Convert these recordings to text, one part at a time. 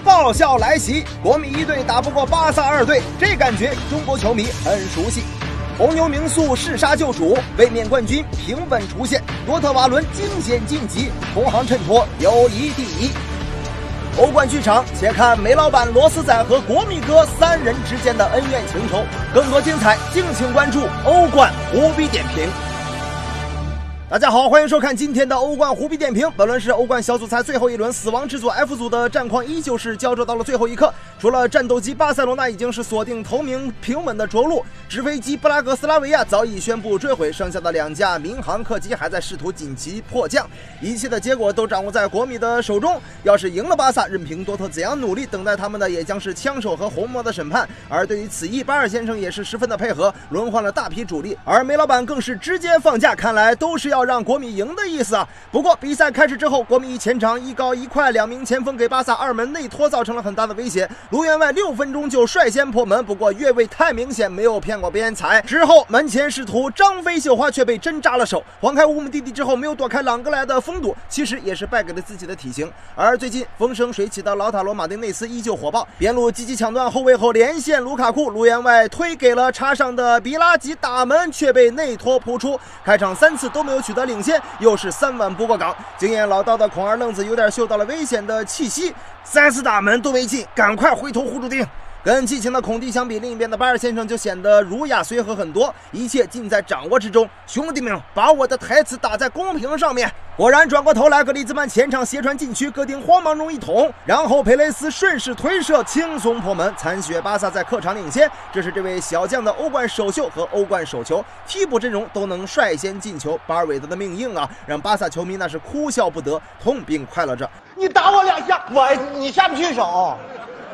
爆笑来袭，国米一队打不过巴萨二队，这感觉中国球迷很熟悉。红牛名宿弑杀救主，卫冕冠军平稳出现，多特瓦伦惊险晋级，同行衬托友谊第一。欧冠剧场，且看煤老板罗斯仔和国米哥三人之间的恩怨情仇。更多精彩，敬请关注欧冠无比点评。大家好，欢迎收看今天的欧冠虎皮点评。本轮是欧冠小组赛最后一轮，死亡之组 F 组的战况依旧是胶着到了最后一刻。除了战斗机巴塞罗那已经是锁定头名平稳的着陆，直飞机布拉格斯拉维亚早已宣布坠毁，剩下的两架民航客机还在试图紧急迫降。一切的结果都掌握在国米的手中。要是赢了巴萨，任凭多特怎样努力，等待他们的也将是枪手和红魔的审判。而对于此役，巴尔先生也是十分的配合，轮换了大批主力，而梅老板更是直接放假，看来都是要让国米赢的意思啊。不过比赛开始之后，国米前场一高一快两名前锋给巴萨二门内托造成了很大的威胁。卢员外六分钟就率先破门，不过越位太明显，没有骗过边裁。之后门前试图张飞绣花，却被针扎了手。黄开乌木弟弟之后没有躲开朗格莱的封堵，其实也是败给了自己的体型。而最近风生水起的老塔罗马丁内斯依旧火爆，边路积极抢断后卫后连线卢卡库，卢员外推给了插上的比拉吉打门，却被内托扑出。开场三次都没有取得领先，又是三碗不过岗。经验老道的孔二愣子有点嗅到了危险的气息，三次打门都没进，赶快回头护住丁。跟激情的孔蒂相比，另一边的巴尔先生就显得儒雅随和很多，一切尽在掌握之中。兄弟们，把我的台词打在公屏上面。果然，转过头来，格里兹曼前场斜传禁区，戈丁慌忙中一捅，然后佩雷斯顺势推射，轻松破门，残血巴萨在客场领先。这是这位小将的欧冠首秀和欧冠首球，替补阵容都能率先进球，巴尔韦德的命硬啊，让巴萨球迷那是哭笑不得，痛并快乐着。你打我两下，我你下不去手。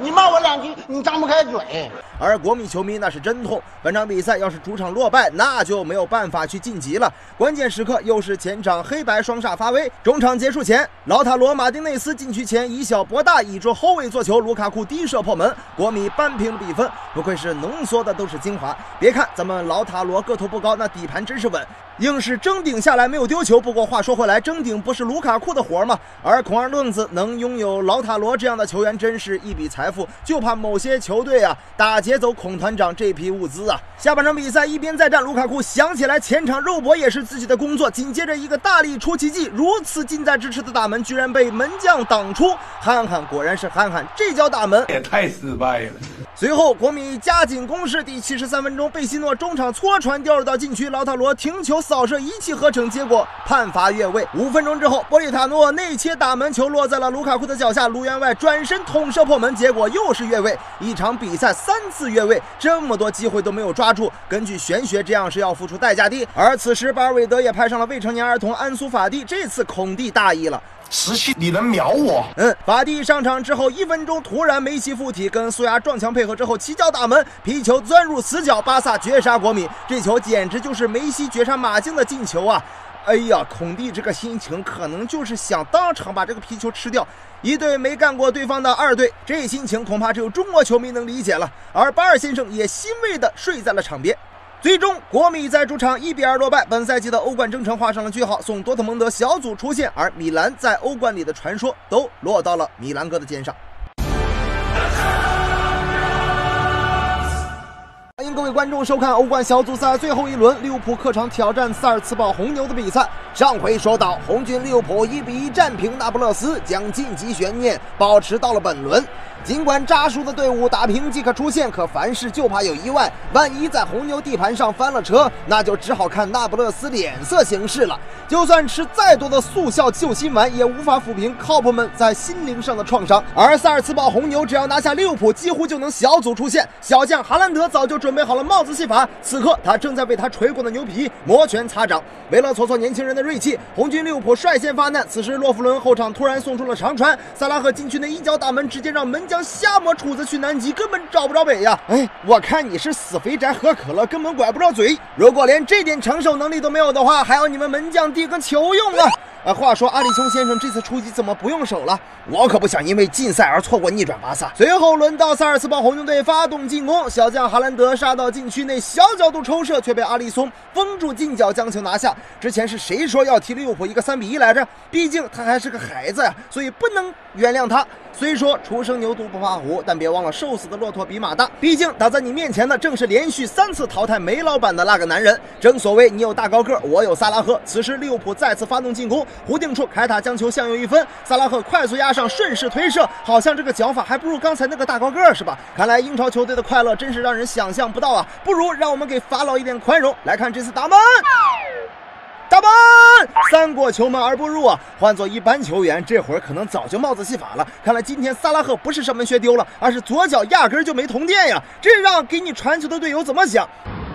你骂我两句，你张不开嘴。而国米球迷那是真痛，本场比赛要是主场落败，那就没有办法去晋级了。关键时刻又是前场黑白双煞发威。中场结束前，老塔罗马丁内斯禁区前以小博大，倚住后卫做球，卢卡库低射破门，国米扳平了比分。不愧是浓缩的都是精华。别看咱们老塔罗个头不高，那底盘真是稳，硬是争顶下来没有丢球。不过话说回来，争顶不是卢卡库的活吗？而孔二愣子能拥有劳塔罗这样的球员，真是一笔财富。就怕某些球队啊打劫走孔团长这批物资啊！下半场比赛一边再战，卢卡库想起来前场肉搏也是自己的工作，紧接着一个大力出奇迹，如此近在咫尺的大门居然被门将挡出。憨憨果然是憨憨，这脚大门也太失败了。随后国米加紧攻势，第七十三分钟，贝西诺中场搓传掉入到禁区，劳塔罗停球扫射一气呵成，结果判罚越位。五分钟之后，波利塔诺内切打门球落在了卢卡库的脚下，卢员外转身捅射破门，结果又是越位。一场比赛三次越位，这么多机会都没有抓住，根据玄学，这样是要付出代价的。而此时巴尔韦德也派上了未成年儿童安苏法蒂，这次孔蒂大意了。十七，你能秒我？嗯，法蒂上场之后一分钟，突然梅西附体，跟苏牙撞墙配合之后起脚打门，皮球钻入死角，巴萨绝杀国米。这球简直就是梅西绝杀马竞的进球啊！哎呀，孔蒂这个心情可能就是想当场把这个皮球吃掉。一队没干过对方的二队，这心情恐怕只有中国球迷能理解了。而巴尔先生也欣慰地睡在了场边。最终，国米在主场一比二落败，本赛季的欧冠征程画上了句号，送多特蒙德小组出线，而米兰在欧冠里的传说都落到了米兰哥的肩上。欢迎各位观众收看欧冠小组赛最后一轮，利物浦客场挑战萨尔茨堡红牛的比赛。上回说到，红军利物浦一比一战平那不勒斯，将晋级悬念保持到了本轮。尽管扎叔的队伍打平即可出线，可凡事就怕有意外。万一在红牛地盘上翻了车，那就只好看那不勒斯脸色行事了。就算吃再多的速效救心丸，也无法抚平靠谱们在心灵上的创伤。而萨尔茨堡红牛只要拿下利物浦，几乎就能小组出线。小将哈兰德早就准备好了帽子戏法，此刻他正在为他吹过的牛皮摩拳擦掌。为了挫挫年轻人的锐气，红军利物浦率先发难。此时洛夫伦后场突然送出了长传，萨拉赫禁区内一脚打门，直接让门。将瞎摸杵子去南极，根本找不着北呀！哎，我看你是死肥宅喝可乐，根本拐不着嘴。如果连这点承受能力都没有的话，还要你们门将递个球用啊？啊，话说阿里松先生这次出击怎么不用手了？我可不想因为禁赛而错过逆转巴萨。随后轮到萨尔茨堡红牛队发动进攻，小将哈兰德杀到禁区内小角度抽射，却被阿里松封住近角将球拿下。之前是谁说要踢利物浦一个三比一来着？毕竟他还是个孩子呀，所以不能原谅他。虽说初生牛犊不怕虎，但别忘了瘦死的骆驼比马大。毕竟挡在你面前的正是连续三次淘汰梅老板的那个男人。正所谓你有大高个，我有萨拉赫。此时利物浦再次发动进攻，弧定处凯塔将球向右一分，萨拉赫快速压上，顺势推射，好像这个脚法还不如刚才那个大高个是吧？看来英超球队的快乐真是让人想象不到啊！不如让我们给法老一点宽容，来看这次打门。门，三过球门而不入啊！换做一般球员，这会儿可能早就帽子戏法了。看来今天萨拉赫不是射门学丢了，而是左脚压根就没通电呀！这让给你传球的队友怎么想？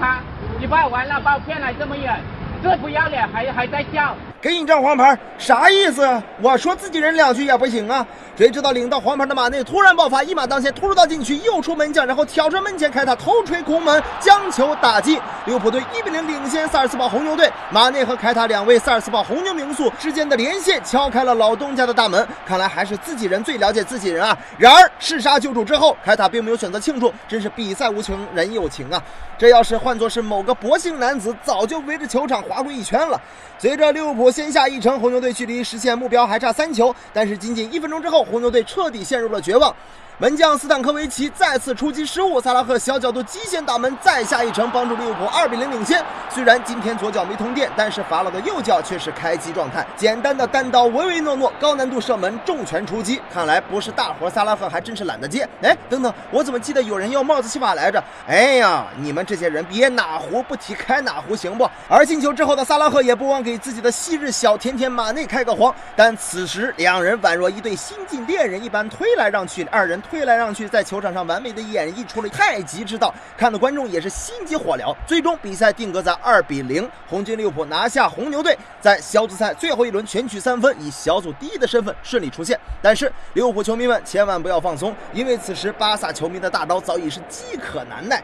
他，你把完了，把我骗来这么远，这不要脸还还在笑。给你张黄牌，啥意思？我说自己人两句也不行啊！谁知道领到黄牌的马内突然爆发，一马当先突入到禁区，右出门将，然后挑着门前开塔头锤空门，将球打进。利物浦队一比零领先萨尔斯堡红牛队。马内和凯塔两位萨尔斯堡红牛名宿之间的连线敲开了老东家的大门。看来还是自己人最了解自己人啊！然而弑杀救主之后，凯塔并没有选择庆祝，真是比赛无情人有情啊！这要是换作是某个博姓男子，早就围着球场划过一圈了。随着利物浦先下一城，红牛队距离实现目标还差三球，但是仅仅一分钟之后，红牛队彻底陷入了绝望。门将斯坦科维奇再次出击失误，萨拉赫小角度极限打门，再下一城，帮助利物浦二比零领先。虽然今天左脚没通电，但是法老的右脚却是开机状态。简单的单刀唯唯诺诺，高难度射门，重拳出击，看来不是大活，萨拉赫还真是懒得接。哎，等等，我怎么记得有人要帽子戏法来着？哎呀，你们这些人别哪壶不提开哪壶，行不？而进球之后的萨拉赫也不忘给自己的昔日小甜甜马内开个黄，但此时两人宛若一对新晋恋人一般推来让去，二人。推来让去，在球场上完美的演绎出了太极之道，看的观众也是心急火燎。最终比赛定格在二比零，红军利物浦拿下红牛队，在小组赛最后一轮全取三分，以小组第一的身份顺利出线。但是利物浦球迷们千万不要放松，因为此时巴萨球迷的大刀早已是饥渴难耐。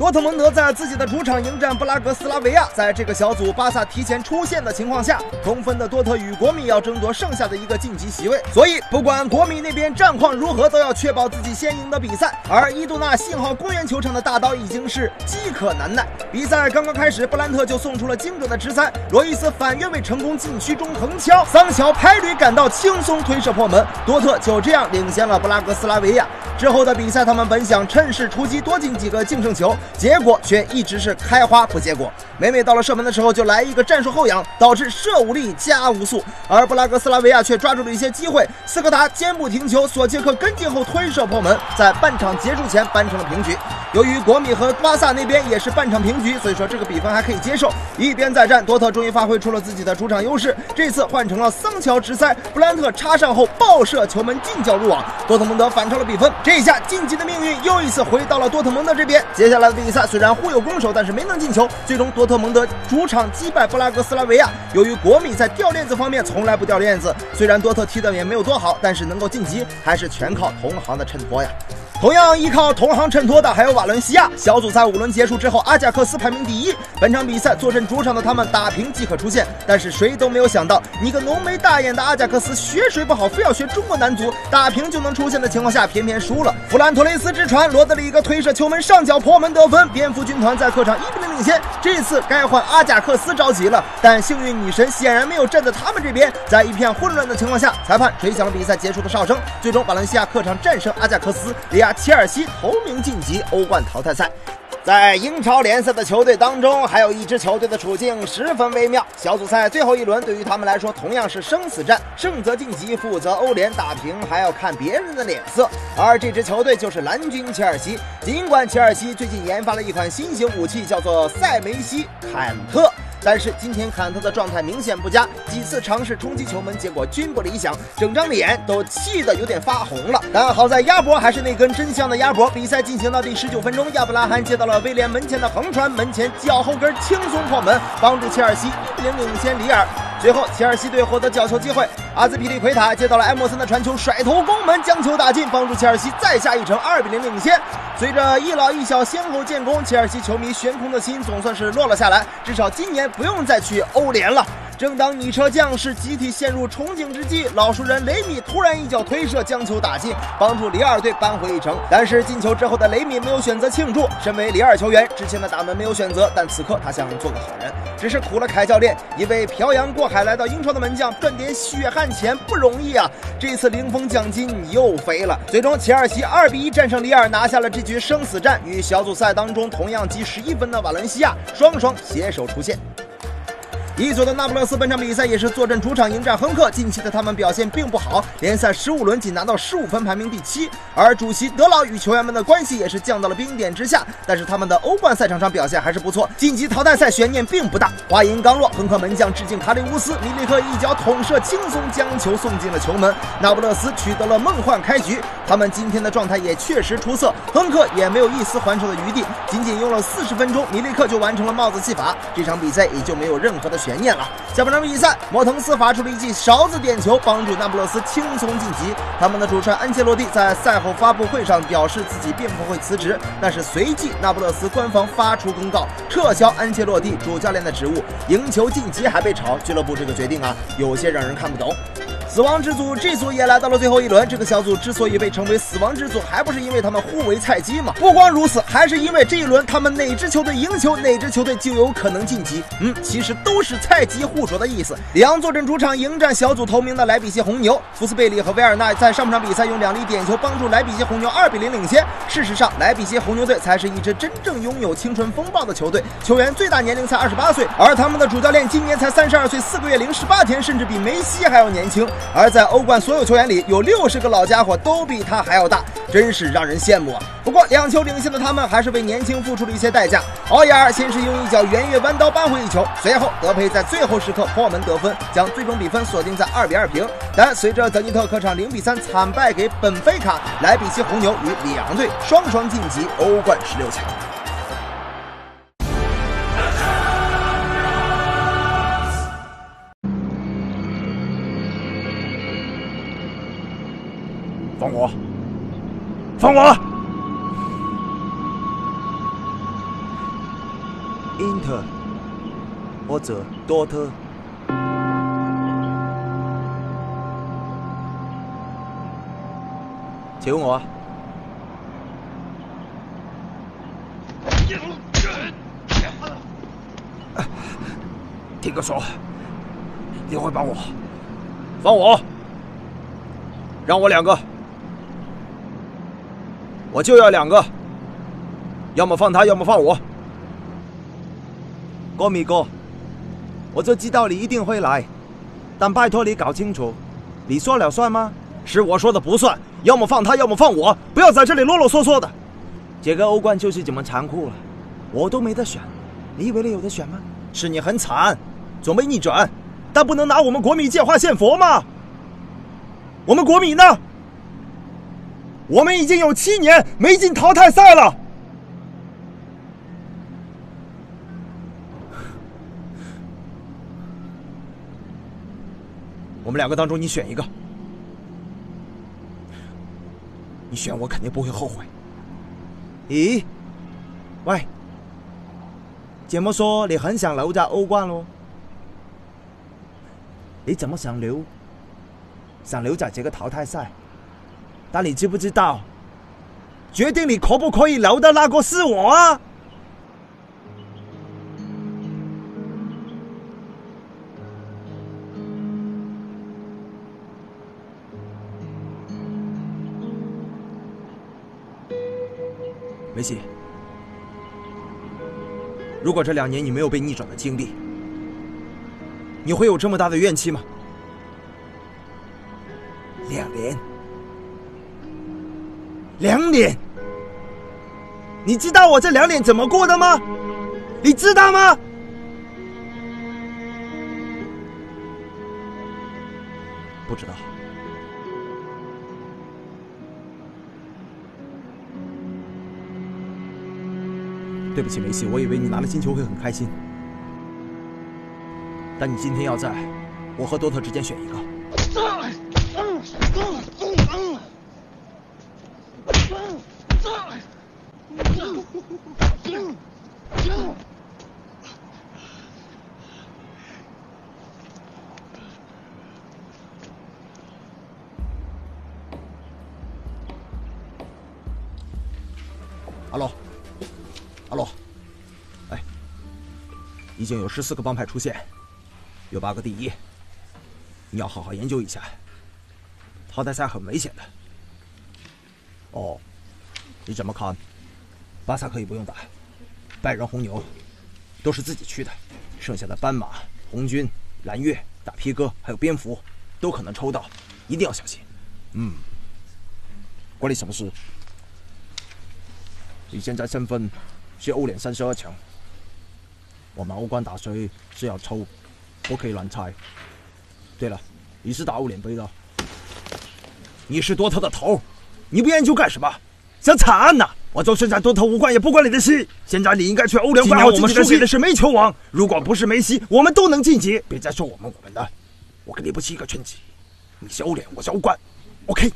多特蒙德在自己的主场迎战布拉格斯拉维亚，在这个小组巴萨提前出线的情况下，同分的多特与国米要争夺剩下的一个晋级席位。所以，不管国米那边战况如何，都要确保自己先赢的比赛。而伊杜纳信号公园球场的大刀已经是饥渴难耐。比赛刚刚开始，布兰特就送出了精准的直塞，罗伊斯反越位成功，禁区中横敲，桑乔拍驴赶到，轻松推射破门，多特就这样领先了布拉格斯拉维亚。之后的比赛，他们本想趁势出击，多进几个净胜球。结果却一直是开花不结果，每每到了射门的时候就来一个战术后仰，导致射无力加无速。而布拉格斯拉维亚却抓住了一些机会，斯科达肩部停球，索切克跟进后推射破门，在半场结束前扳成了平局。由于国米和巴萨那边也是半场平局，所以说这个比分还可以接受。一边再战，多特终于发挥出了自己的主场优势，这次换成了桑乔直塞，布兰特插上后爆射球门近角入网，多特蒙德反超了比分。这一下晋级的命运又一次回到了多特蒙德这边。接下来的比赛虽然互有攻守，但是没能进球。最终多特蒙德主场击败布拉格斯拉维亚。由于国米在掉链子方面从来不掉链子，虽然多特踢的也没有多好，但是能够晋级还是全靠同行的衬托呀。同样依靠同行衬托的还有瓦伦西亚。小组赛五轮结束之后，阿贾克斯排名第一。本场比赛坐镇主场的他们打平即可出线，但是谁都没有想到，你个浓眉大眼的阿贾克斯学水不好，非要学中国男足，打平就能出线的情况下，偏偏输了。弗兰托雷斯之传，罗德里戈推射球门上脚破门得分，蝙蝠军团在客场一比零领先。这次该换阿贾克斯着急了，但幸运女神显然没有站在他们这边，在一片混乱的情况下，裁判吹响了比赛结束的哨声。最终，瓦伦西亚客场战胜阿贾克斯，利亚切尔西同名晋级欧冠淘汰赛。在英超联赛的球队当中，还有一支球队的处境十分微妙。小组赛最后一轮对于他们来说同样是生死战，胜则晋级，负则欧联，打平还要看别人的脸色。而这支球队就是蓝军切尔西。尽管切尔西最近研发了一款新型武器，叫做塞梅西坎特。但是今天坎特的状态明显不佳，几次尝试冲击球门，结果均不理想，整张脸都气得有点发红了。但好在鸭脖还是那根真香的鸭脖。比赛进行到第十九分钟，亚布拉罕接到了威廉门前的横传，门前脚后跟轻松破门，帮助切尔西一比零领先里尔。随后，切尔西队获得角球机会，阿兹皮利奎塔接到了埃莫森的传球，甩头攻门，将球打进，帮助切尔西再下一城，二比零领先。随着一老一小先后建功，切尔西球迷悬空的心总算是落了下来，至少今年不用再去欧联了。正当女车将士集体陷入憧憬之际，老熟人雷米突然一脚推射将球打进，帮助里尔队扳回一城。但是进球之后的雷米没有选择庆祝。身为里尔球员，之前的打门没有选择，但此刻他想做个好人，只是苦了凯教练。一位漂洋过海来到英超的门将赚点血汗钱不容易啊！这次零封奖金又飞了。最终，切尔西二比一战胜里尔，拿下了这局生死战。与小组赛当中同样积十一分的瓦伦西亚双双携手出线。一组的那不勒斯本场比赛也是坐镇主场迎战亨克。近期的他们表现并不好，联赛十五轮仅拿到十五分，排名第七。而主席德劳与球员们的关系也是降到了冰点之下。但是他们的欧冠赛场上表现还是不错，晋级淘汰赛悬念并不大。话音刚落，亨克门将致敬卡里乌斯，米利克一脚捅射，轻松将球送进了球门。那不勒斯取得了梦幻开局，他们今天的状态也确实出色，亨克也没有一丝还手的余地，仅仅用了四十分钟，米利克就完成了帽子戏法，这场比赛也就没有任何的悬。悬念了。下半场比赛，摩腾斯罚出了一记勺子点球，帮助那不勒斯轻松晋级。他们的主帅安切洛蒂在赛后发布会上表示自己并不会辞职，但是随即那不勒斯官方发出公告，撤销安切洛蒂主教练的职务。赢球晋级还被炒，俱乐部这个决定啊，有些让人看不懂。死亡之组这组也来到了最后一轮。这个小组之所以被称为死亡之组，还不是因为他们互为菜鸡吗？不光如此，还是因为这一轮他们哪支球队赢球，哪支球队就有可能晋级。嗯，其实都是菜鸡互啄的意思。里昂坐镇主场迎战小组头名的莱比锡红牛。福斯贝利和维尔纳在上半场比赛用两粒点球帮助莱比锡红牛二比零领先。事实上，莱比锡红牛队才是一支真正拥有青春风暴的球队，球员最大年龄才二十八岁，而他们的主教练今年才三十二岁四个月零十八天，甚至比梅西还要年轻。而在欧冠所有球员里，有六十个老家伙都比他还要大，真是让人羡慕啊！不过两球领先的他们，还是为年轻付出了一些代价。奥亚尔先是用一脚圆月弯刀扳回一球，随后德佩在最后时刻破门得分，将最终比分锁定在二比二平。但随着德尼特客场零比三惨败给本菲卡，莱比锡红牛与里昂队双双晋级欧冠十六强。放我！放我因特或者多特，求我！听哥说，你会帮我，放我，让我两个。我就要两个，要么放他，要么放我。哥米哥，我就知道你一定会来，但拜托你搞清楚，你说了算吗？是我说的不算，要么放他，要么放我，不要在这里啰啰嗦嗦的。这个欧冠就是这么残酷了，我都没得选，你以为你有得选吗？是你很惨，准备逆转，但不能拿我们国米借花献佛吗？我们国米呢？我们已经有七年没进淘汰赛了。我们两个当中，你选一个。你选我肯定不会后悔。咦？喂？这么说你很想留在欧冠喽？你怎么想留？想留在这个淘汰赛？但你知不知道，决定你可不可以留的那个是我啊？梅西，如果这两年你没有被逆转的经历，你会有这么大的怨气吗？两年。两脸，你知道我这两脸怎么过的吗？你知道吗？不知道。对不起，梅西，我以为你拿了金球会很开心，但你今天要在我和多特之间选一个。上来阿龙阿龙已经有十四个帮派出现有八个第一你要好好研究一下淘汰赛很危险的。哦你怎么看？巴萨可以不用打，拜仁、红牛都是自己去的，剩下的斑马、红军、蓝月、大皮哥还有蝙蝠都可能抽到，一定要小心。嗯，关你什么事？你现在身份是欧联三十二强，我们欧冠打谁是要抽，不可以乱猜。对了，你是打欧联杯的，你是多特的头，你不研究干什么？想惨案呐！我就算在多投无冠也不关你的事。现在你应该去欧联管好我们输给的是梅球王，如果不是梅西，我们都能晋级。别再说我们我们的，我跟你不是一个圈子。你是欧联，我是欧冠，OK。